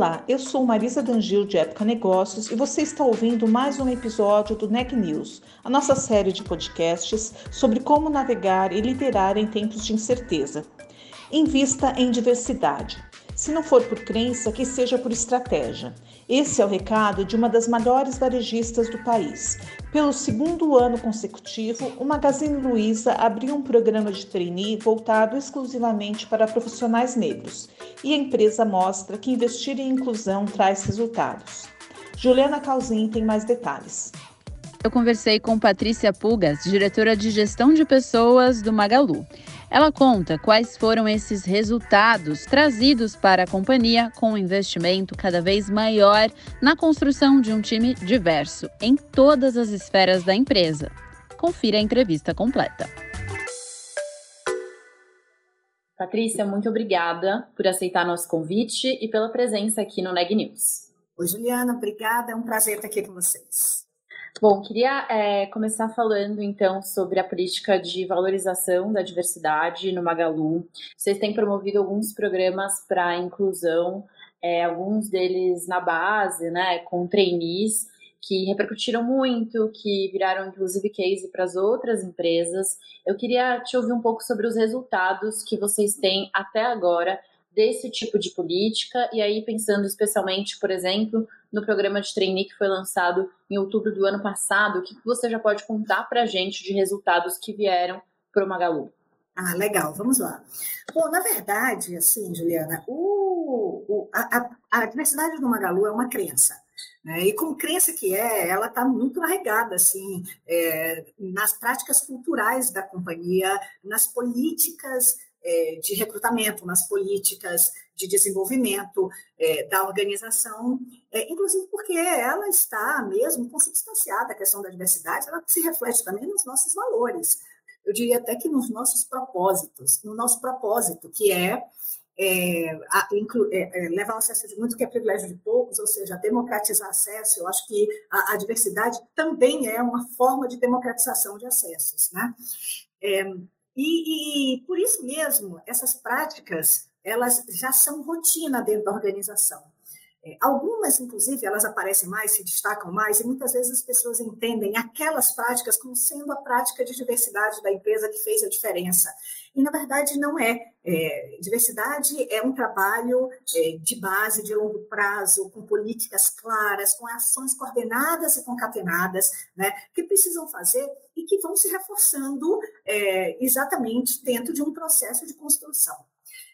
Olá, eu sou Marisa Dangil de Época Negócios e você está ouvindo mais um episódio do Neg News, a nossa série de podcasts sobre como navegar e liderar em tempos de incerteza. Invista em diversidade. Se não for por crença, que seja por estratégia. Esse é o recado de uma das maiores varejistas do país. Pelo segundo ano consecutivo, o Magazine Luiza abriu um programa de trainee voltado exclusivamente para profissionais negros, e a empresa mostra que investir em inclusão traz resultados. Juliana Calzin tem mais detalhes. Eu conversei com Patrícia Pugas, diretora de gestão de pessoas do Magalu. Ela conta quais foram esses resultados trazidos para a companhia com um investimento cada vez maior na construção de um time diverso em todas as esferas da empresa. Confira a entrevista completa. Patrícia, muito obrigada por aceitar nosso convite e pela presença aqui no Neg News. Oi, Juliana, obrigada. É um prazer estar aqui com vocês. Bom, queria é, começar falando então sobre a política de valorização da diversidade no Magalu. Vocês têm promovido alguns programas para inclusão, é, alguns deles na base, né, com trainees, que repercutiram muito, que viraram inclusive case para as outras empresas. Eu queria te ouvir um pouco sobre os resultados que vocês têm até agora desse tipo de política, e aí pensando especialmente, por exemplo, no programa de trainee que foi lançado em outubro do ano passado, o que você já pode contar para a gente de resultados que vieram para o Magalu? Ah, legal, vamos lá. Bom, na verdade, assim, Juliana, o, o a, a, diversidade do Magalu é uma crença. Né? E como crença que é, ela está muito arraigada assim, é, nas práticas culturais da companhia, nas políticas é, de recrutamento, nas políticas de desenvolvimento é, da organização, é, inclusive porque ela está mesmo consubstanciada, a questão da diversidade, ela se reflete também nos nossos valores. Eu diria até que nos nossos propósitos, no nosso propósito, que é, é, a, inclu, é, é, levar ao acesso de muito que é privilégio de poucos, ou seja, democratizar acesso. Eu acho que a, a diversidade também é uma forma de democratização de acessos. Né? E, e por isso mesmo, essas práticas elas já são rotina dentro da organização. É, algumas, inclusive, elas aparecem mais, se destacam mais, e muitas vezes as pessoas entendem aquelas práticas como sendo a prática de diversidade da empresa que fez a diferença. E, na verdade, não é. é diversidade é um trabalho é, de base, de longo prazo, com políticas claras, com ações coordenadas e concatenadas, né, que precisam fazer e que vão se reforçando é, exatamente dentro de um processo de construção.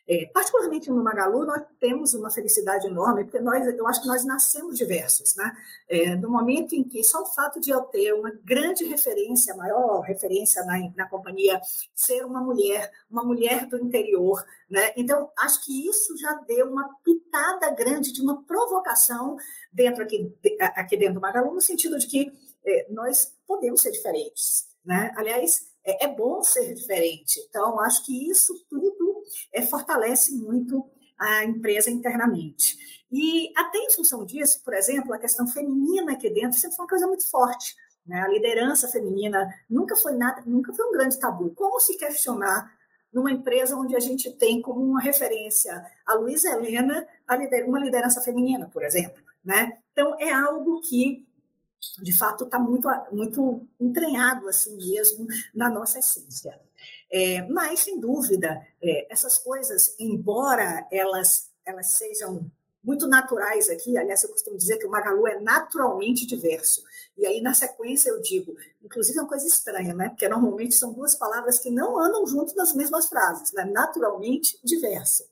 É, particularmente no Magalu, nós temos uma felicidade enorme, porque nós, eu acho que nós nascemos diversos. Né? É, no momento em que só o fato de eu ter uma grande referência, maior referência na, na companhia, ser uma mulher, uma mulher do interior, né? então acho que isso já deu uma pitada grande de uma provocação dentro aqui, aqui dentro do Magalu, no sentido de que é, nós podemos ser diferentes. Né? Aliás, é, é bom ser diferente. Então, acho que isso tudo é, fortalece muito a empresa internamente. E até em função disso, por exemplo, a questão feminina aqui dentro sempre foi uma coisa muito forte. Né? A liderança feminina nunca foi nada, nunca foi um grande tabu. Como se questionar numa empresa onde a gente tem como uma referência a Luísa Helena, uma liderança feminina, por exemplo. Né? Então, é algo que, de fato, está muito, muito entranhado assim mesmo na nossa essência. É, mas, sem dúvida, é, essas coisas, embora elas, elas sejam muito naturais aqui, aliás, eu costumo dizer que o Magalu é naturalmente diverso. E aí, na sequência, eu digo, inclusive é uma coisa estranha, né? Porque normalmente são duas palavras que não andam junto nas mesmas frases, né? Naturalmente diverso.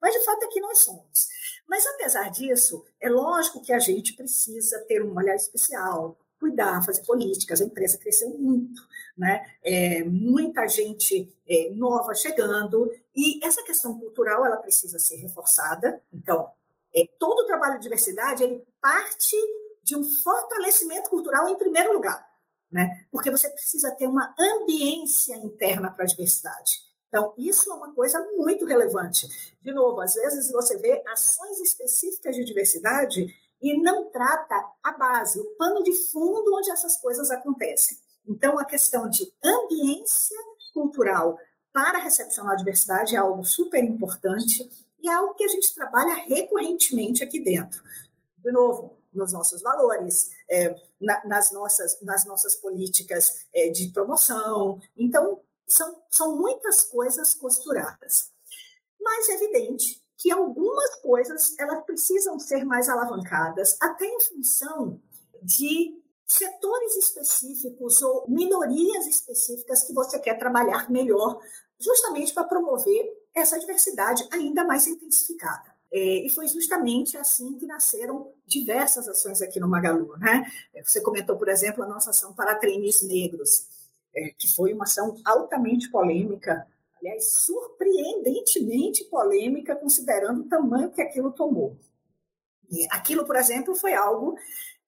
Mas, de fato, aqui nós somos. Mas, apesar disso, é lógico que a gente precisa ter um olhar especial, cuidar, fazer políticas. A empresa cresceu muito, né? É, muita gente é, nova chegando e essa questão cultural ela precisa ser reforçada. Então, é, todo o trabalho de diversidade ele parte de um fortalecimento cultural em primeiro lugar, né? Porque você precisa ter uma ambiência interna para a diversidade. Então, isso é uma coisa muito relevante. De novo, às vezes você vê ações específicas de diversidade e não trata a base, o pano de fundo onde essas coisas acontecem. Então, a questão de ambiência cultural para a diversidade é algo super importante e é algo que a gente trabalha recorrentemente aqui dentro. De novo, nos nossos valores, é, na, nas, nossas, nas nossas políticas é, de promoção. Então, são, são muitas coisas costuradas. Mas é evidente que algumas coisas elas precisam ser mais alavancadas, até em função de setores específicos ou minorias específicas que você quer trabalhar melhor, justamente para promover essa diversidade ainda mais intensificada. É, e foi justamente assim que nasceram diversas ações aqui no Magalu. Né? Você comentou, por exemplo, a nossa ação para trainees negros é, que foi uma ação altamente polêmica, aliás, surpreendentemente polêmica, considerando o tamanho que aquilo tomou. E aquilo, por exemplo, foi algo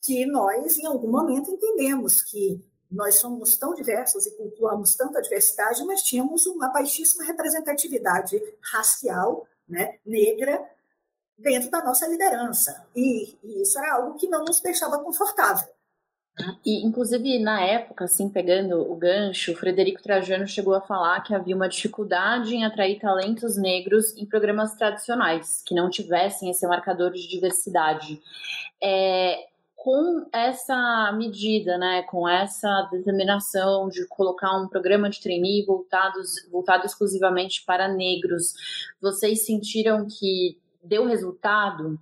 que nós, em algum momento, entendemos que nós somos tão diversos e cultuamos tanta diversidade, mas tínhamos uma baixíssima representatividade racial, né, negra, dentro da nossa liderança. E, e isso era algo que não nos deixava confortável. E, inclusive, na época, assim, pegando o gancho, o Frederico Trajano chegou a falar que havia uma dificuldade em atrair talentos negros em programas tradicionais, que não tivessem esse marcador de diversidade. É, com essa medida, né, com essa determinação de colocar um programa de trainee voltado, voltado exclusivamente para negros, vocês sentiram que deu resultado,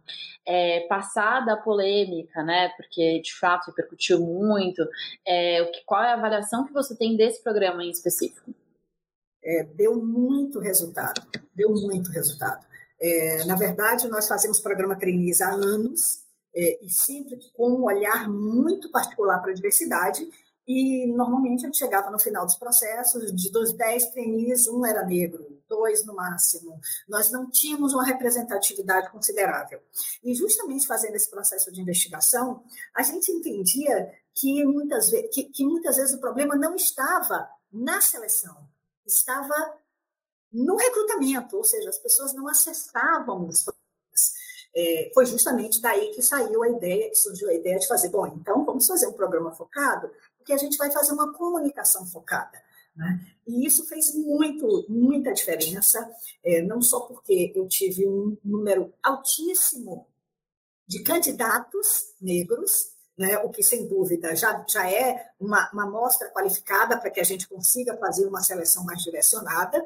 é, passada a polêmica, né? Porque de fato repercutiu muito. É, qual é a avaliação que você tem desse programa em específico? É, deu muito resultado, deu muito resultado. É, na verdade, nós fazemos programa trainees há anos é, e sempre com um olhar muito particular para a diversidade e normalmente a gente chegava no final dos processos, de dos dez trainees, um era negro, dois no máximo. Nós não tínhamos uma representatividade considerável. E justamente fazendo esse processo de investigação, a gente entendia que muitas, vezes, que, que muitas vezes o problema não estava na seleção, estava no recrutamento, ou seja, as pessoas não acessavam os. É, foi justamente daí que saiu a ideia, que surgiu a ideia de fazer, bom, então vamos fazer um programa focado porque a gente vai fazer uma comunicação focada. Né? E isso fez muito, muita diferença, é, não só porque eu tive um número altíssimo de candidatos negros, né, o que sem dúvida já, já é uma, uma amostra qualificada para que a gente consiga fazer uma seleção mais direcionada,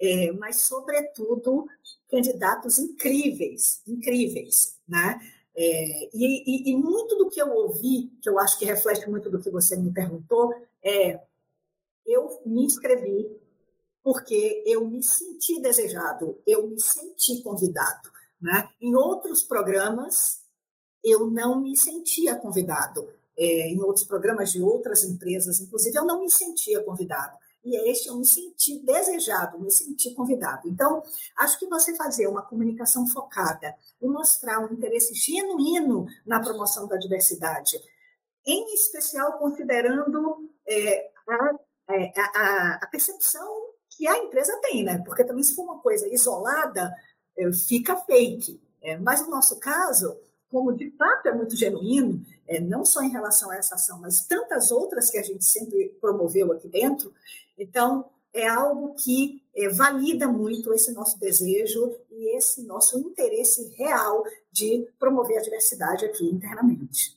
é, mas, sobretudo, candidatos incríveis, incríveis, né? É, e, e, e, muito do que eu ouvi, que eu acho que reflete muito do que você me perguntou, é: eu me inscrevi porque eu me senti desejado, eu me senti convidado. Né? Em outros programas, eu não me sentia convidado. É, em outros programas de outras empresas, inclusive, eu não me sentia convidado e é este eu me senti desejado, me senti convidado. Então, acho que você fazer uma comunicação focada e mostrar um interesse genuíno na promoção da diversidade, em especial considerando é, é, a, a, a, percepção que a empresa tem, né? Porque também se for uma coisa isolada, é, fica fake. É, mas no nosso caso, como de fato é muito genuíno, é, não só em relação a essa ação, mas tantas outras que a gente sempre promoveu aqui dentro, então, é algo que é, valida muito esse nosso desejo e esse nosso interesse real de promover a diversidade aqui internamente.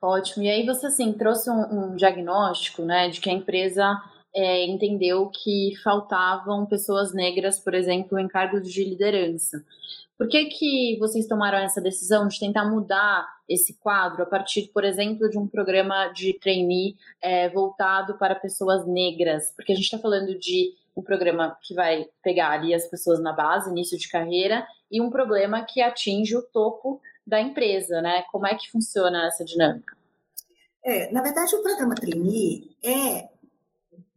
Ótimo. E aí você assim trouxe um, um diagnóstico, né, de que a empresa é, entendeu que faltavam pessoas negras, por exemplo, em cargos de liderança. Por que, que vocês tomaram essa decisão de tentar mudar esse quadro a partir, por exemplo, de um programa de trainee é, voltado para pessoas negras? Porque a gente está falando de um programa que vai pegar ali as pessoas na base, início de carreira, e um problema que atinge o topo da empresa, né? Como é que funciona essa dinâmica? É, na verdade, o programa trainee é,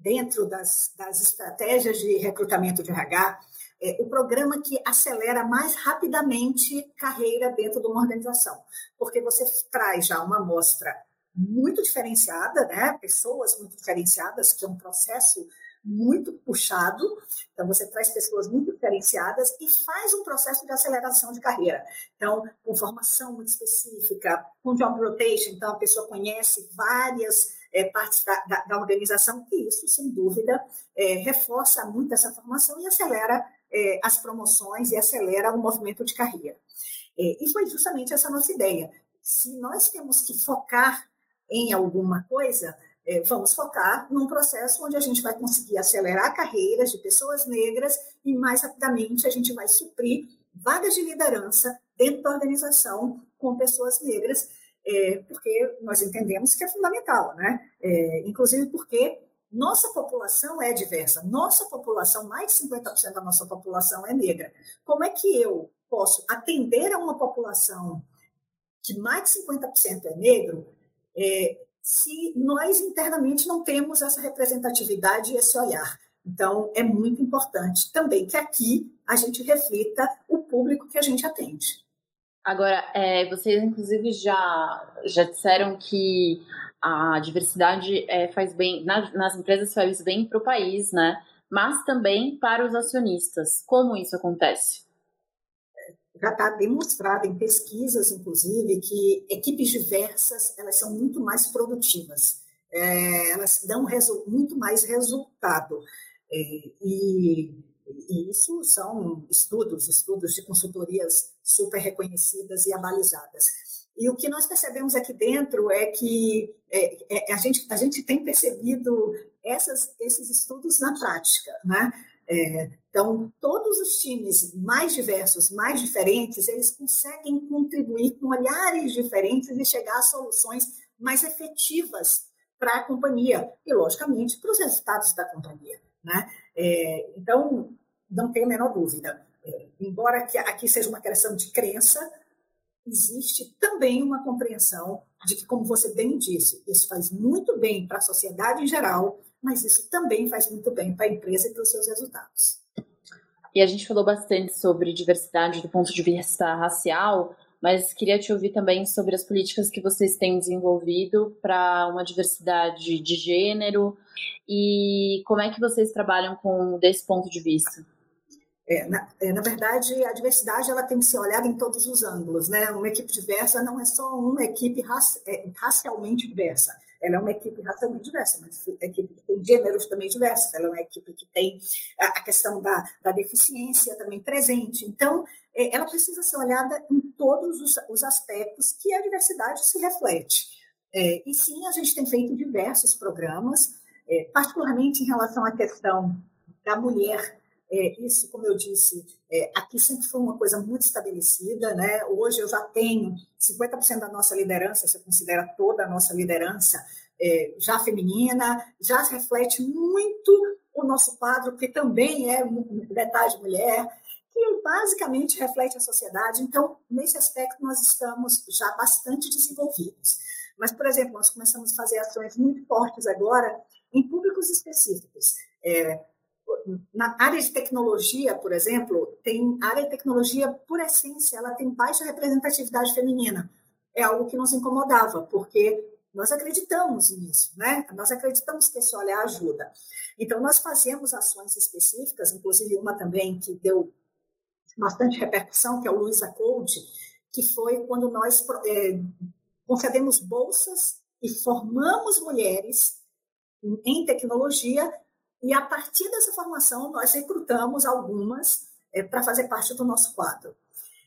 dentro das, das estratégias de recrutamento de RH, é, o programa que acelera mais rapidamente carreira dentro de uma organização, porque você traz já uma amostra muito diferenciada, né? pessoas muito diferenciadas, que é um processo muito puxado, então você traz pessoas muito diferenciadas e faz um processo de aceleração de carreira. Então, com formação muito específica, com job rotation, então a pessoa conhece várias é, partes da, da, da, organização, e isso, sem dúvida, é, reforça muito essa formação e acelera é, as promoções e acelera o movimento de carreira. É, e foi justamente essa nossa ideia. Se nós temos que focar em alguma coisa, é, vamos focar num processo onde a gente vai conseguir acelerar carreiras de pessoas negras e mais rapidamente a gente vai suprir vagas de liderança dentro da organização com pessoas negras, é, porque nós entendemos que é fundamental, né? É, inclusive porque nossa população é diversa, nossa população, mais de 50% da nossa população é negra. Como é que eu posso atender a uma população que mais de 50% é negro, é, se nós internamente não temos essa representatividade e esse olhar. Então, é muito importante também que aqui a gente reflita o público que a gente atende. Agora, é, vocês inclusive já, já disseram que a diversidade é, faz bem, nas, nas empresas faz bem para o país, né? Mas também para os acionistas. Como isso acontece? já está demonstrado em pesquisas, inclusive, que equipes diversas elas são muito mais produtivas, é, elas dão muito mais resultado. É, e, e, isso são estudos, estudos de consultorias super reconhecidas e abalizadas. E o que nós percebemos aqui dentro é que é, é a, gente, a gente tem percebido essas, esses estudos na prática, né? É, então, todos os times mais diversos, mais diferentes, eles conseguem contribuir com olhares diferentes e chegar a soluções mais efetivas para a companhia e, logicamente, para os resultados da companhia. Né? É, então, não tem a menor dúvida. É, embora aqui seja uma questão de crença, existe também uma compreensão de que, como você bem disse, isso faz muito bem para a sociedade em geral, mas isso também faz muito bem para a empresa e para os seus resultados. E a gente falou bastante sobre diversidade do ponto de vista racial, mas queria te ouvir também sobre as políticas que vocês têm desenvolvido para uma diversidade de gênero e como é que vocês trabalham com desse ponto de vista. É, na, é, na, verdade, a diversidade ela tem que ser olhada em todos os ângulos. Né? Uma equipe diversa não é só uma equipe é, racialmente diversa ela é uma equipe racialmente diversa, é equipe que tem gêneros também diversos, ela é uma equipe que tem a questão da, da deficiência também presente. Então, é, ela precisa ser olhada em todos os, os aspectos que a diversidade se reflete. É, e sim, a gente tem feito diversos programas, é, particularmente em relação à questão da mulher é, isso, como eu disse, é, aqui sempre foi uma coisa muito estabelecida. Né? Hoje eu já tenho 50% da nossa liderança, você considera toda a nossa liderança é, já feminina, já reflete muito o nosso quadro, que também é metade mulher, que basicamente reflete a sociedade. Então, nesse aspecto, nós estamos já bastante desenvolvidos. Mas, por exemplo, nós começamos a fazer ações muito fortes agora em públicos específicos. É, na área de tecnologia, por exemplo, tem área de tecnologia, por essência, ela tem baixa representatividade feminina. É algo que nos incomodava, porque nós acreditamos nisso, né? Nós acreditamos que esse olhar ajuda. Então, nós fazemos ações específicas, inclusive uma também que deu bastante repercussão, que é o Luiza Code, que foi quando nós é, concedemos bolsas e formamos mulheres em tecnologia e a partir dessa formação, nós recrutamos algumas é, para fazer parte do nosso quadro.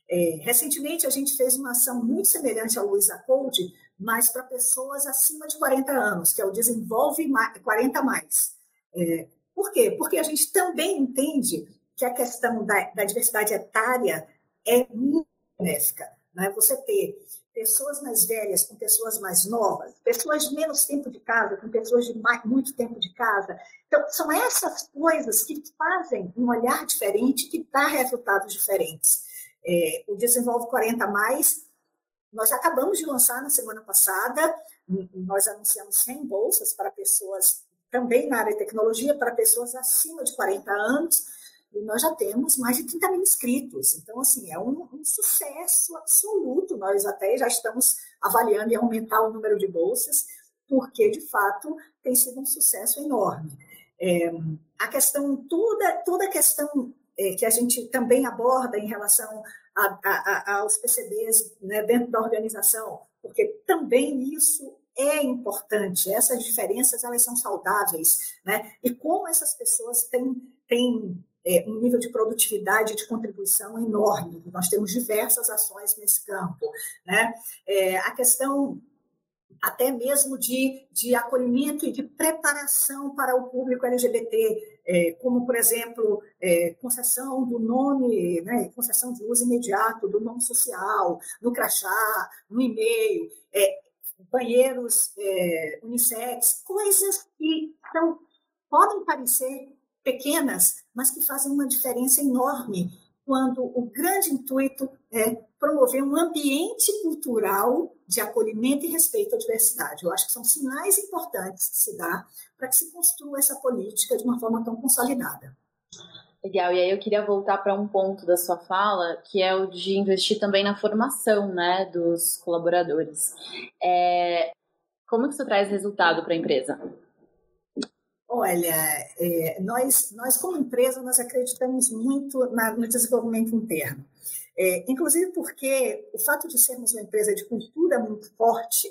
É, recentemente, a gente fez uma ação muito semelhante ao Luiza Code, mas para pessoas acima de 40 anos, que é o Desenvolve 40 Mais. É, por quê? Porque a gente também entende que a questão da, da diversidade etária é muito benéfica. Né? Você ter pessoas mais velhas com pessoas mais novas, pessoas de menos tempo de casa com pessoas de mais, muito tempo de casa. Então, são essas coisas que fazem um olhar diferente, que dá resultados diferentes. É, o Desenvolve 40 Mais, nós acabamos de lançar na semana passada, nós anunciamos 100 bolsas para pessoas, também na área de tecnologia, para pessoas acima de 40 anos, e nós já temos mais de 30 mil inscritos. Então, assim, é um, um, sucesso absoluto. Nós até já estamos avaliando em aumentar o número de bolsas, porque, de fato, tem sido um sucesso enorme. É, a questão, toda, toda a questão é, que a gente também aborda em relação a, a, a, aos PCBs né, dentro da organização, porque também isso é importante, essas diferenças elas são saudáveis, né? E como essas pessoas têm, têm é, um nível de produtividade e de contribuição enorme. Nós temos diversas ações nesse campo. Né? É, a questão até mesmo de, de acolhimento e de preparação para o público LGBT, é, como, por exemplo, é, concessão do nome, né, concessão de uso imediato do nome social, no crachá, no e-mail, é, banheiros é, unissex, coisas que são, podem parecer pequenas, mas que fazem uma diferença enorme quando o grande intuito é promover um ambiente cultural de acolhimento e respeito à diversidade. Eu acho que são sinais importantes que se dá para que se construa essa política de uma forma tão consolidada. Legal, e aí eu queria voltar para um ponto da sua fala, que é o de investir também na formação né, dos colaboradores. É, como que isso traz resultado para a empresa? Olha, é, nós, nós como empresa, nós acreditamos muito na, no desenvolvimento interno. É, inclusive porque o fato de sermos uma empresa de cultura muito forte,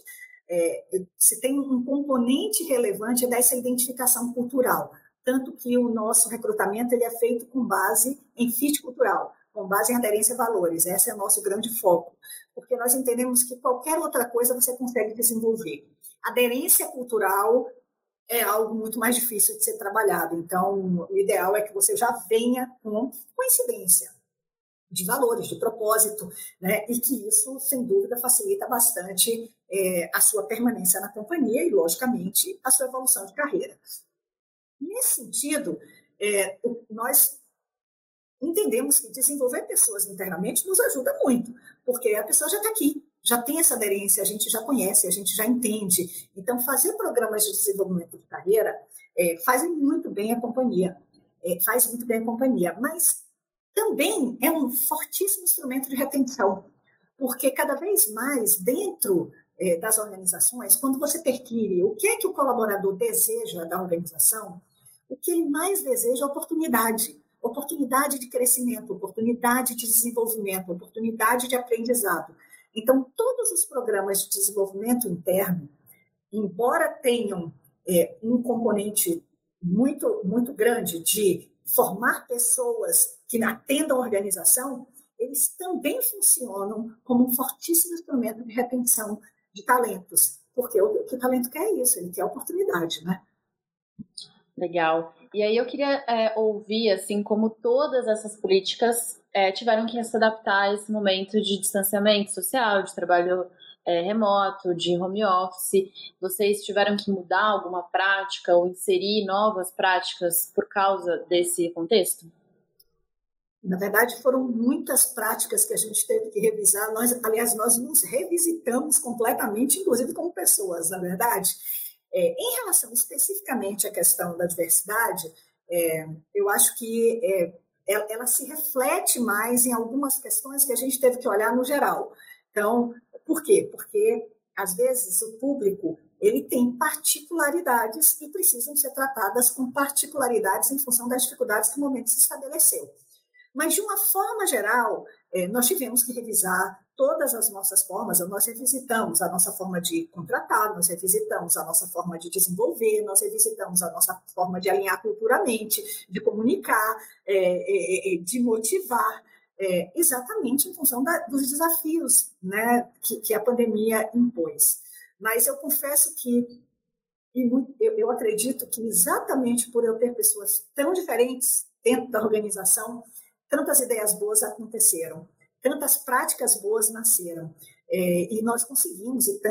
é, se tem um componente relevante dessa identificação cultural. Tanto que o nosso recrutamento ele é feito com base em fit cultural, com base em aderência a valores. Esse é o nosso grande foco. Porque nós entendemos que qualquer outra coisa você consegue desenvolver. Aderência cultural é algo muito mais difícil de ser trabalhado. Então, o ideal é que você já venha com coincidência de valores, de propósito, né? e que isso, sem dúvida, facilita bastante é, a sua permanência na companhia e, logicamente, a sua evolução de carreira. Nesse sentido, é, nós entendemos que desenvolver pessoas internamente nos ajuda muito, porque a pessoa já está aqui, já tem essa aderência, a gente já conhece, a gente já entende. Então, fazer programas de desenvolvimento de carreira é, fazem muito bem a companhia, é, faz muito bem a companhia, mas também é um fortíssimo instrumento de retenção, porque cada vez mais dentro é, das organizações, quando você perquire o que é que o colaborador deseja da organização, o que ele mais deseja é oportunidade. Oportunidade de crescimento, oportunidade de desenvolvimento, oportunidade de aprendizado. Então, todos os programas de desenvolvimento interno, embora tenham é, um componente muito, muito grande de formar pessoas que atendam a organização, eles também funcionam como um fortíssimo instrumento de retenção de talentos, porque o, que o talento quer é isso, ele quer oportunidade, né? Legal. E aí eu queria é, ouvir, assim, como todas essas políticas é, tiveram que se adaptar a esse momento de distanciamento social, de trabalho é, remoto, de home office. Vocês tiveram que mudar alguma prática ou inserir novas práticas por causa desse contexto? Na verdade, foram muitas práticas que a gente teve que revisar. Nós, aliás, nós nos revisitamos completamente, inclusive como pessoas, na verdade. É, em relação especificamente à questão da diversidade, é, eu acho que é, ela se reflete mais em algumas questões que a gente teve que olhar no geral. Então, por quê? Porque, às vezes, o público ele tem particularidades e precisam ser tratadas com particularidades em função das dificuldades que o momento se estabeleceu. Mas, de uma forma geral, nós tivemos que revisar todas as nossas formas, nós revisitamos a nossa forma de contratar, nós revisitamos a nossa forma de desenvolver, nós revisitamos a nossa forma de alinhar culturalmente, de comunicar, é, é, é de motivar, é, exatamente em função dos desafios né, que, a pandemia impôs. Mas eu confesso que, eu acredito que exatamente por eu ter pessoas tão diferentes dentro da organização, tantas ideias boas aconteceram tantas práticas boas nasceram. É, e nós conseguimos, e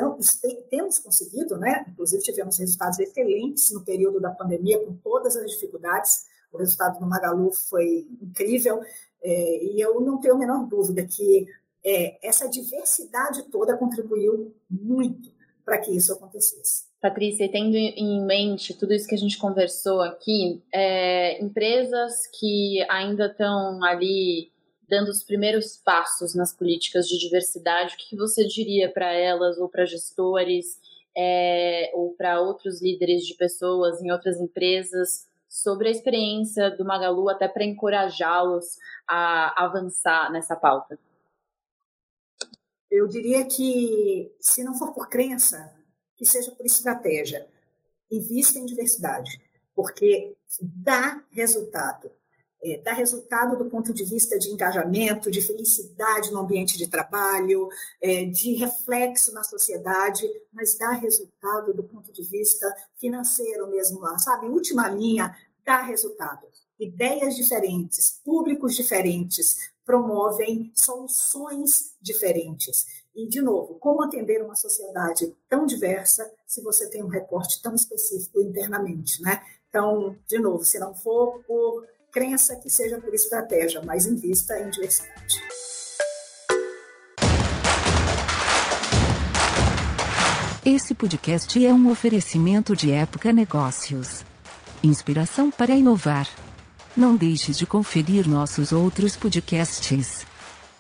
temos conseguido, né? inclusive tivemos resultados excelentes no período da pandemia, com todas as dificuldades. O resultado do Magalu foi incrível, é, e eu não tenho a menor dúvida que é, essa diversidade toda contribuiu muito para que isso acontecesse. Patrícia, tendo em mente tudo isso que a gente conversou aqui, é, empresas que ainda estão ali dando os primeiros passos nas políticas de diversidade, o que você diria para elas ou para gestores é, ou para outros líderes de pessoas em outras empresas sobre a experiência do Magalu, até para encorajá-los a avançar nessa pauta? Eu diria que, se não for por crença, que seja por estratégia. Invista em diversidade, porque dá resultado. É, dá resultado do ponto de vista de engajamento, de felicidade no ambiente de trabalho, é, de reflexo na sociedade, mas dá resultado do ponto de vista financeiro mesmo lá, sabe? Última linha, dá resultado. Ideias diferentes, públicos diferentes, promovem soluções diferentes. E, de novo, como atender uma sociedade tão diversa se você tem um recorte tão específico internamente, né? Então, de novo, se não for por crença, que seja por estratégia, mas invista em diversidade. Esse podcast é um oferecimento de Época Negócios. Inspiração para inovar. Não deixe de conferir nossos outros podcasts.